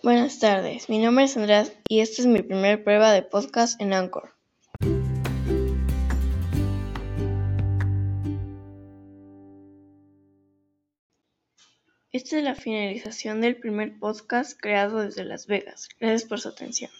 Buenas tardes, mi nombre es Andrés y esta es mi primera prueba de podcast en Anchor. Esta es la finalización del primer podcast creado desde Las Vegas. Gracias por su atención.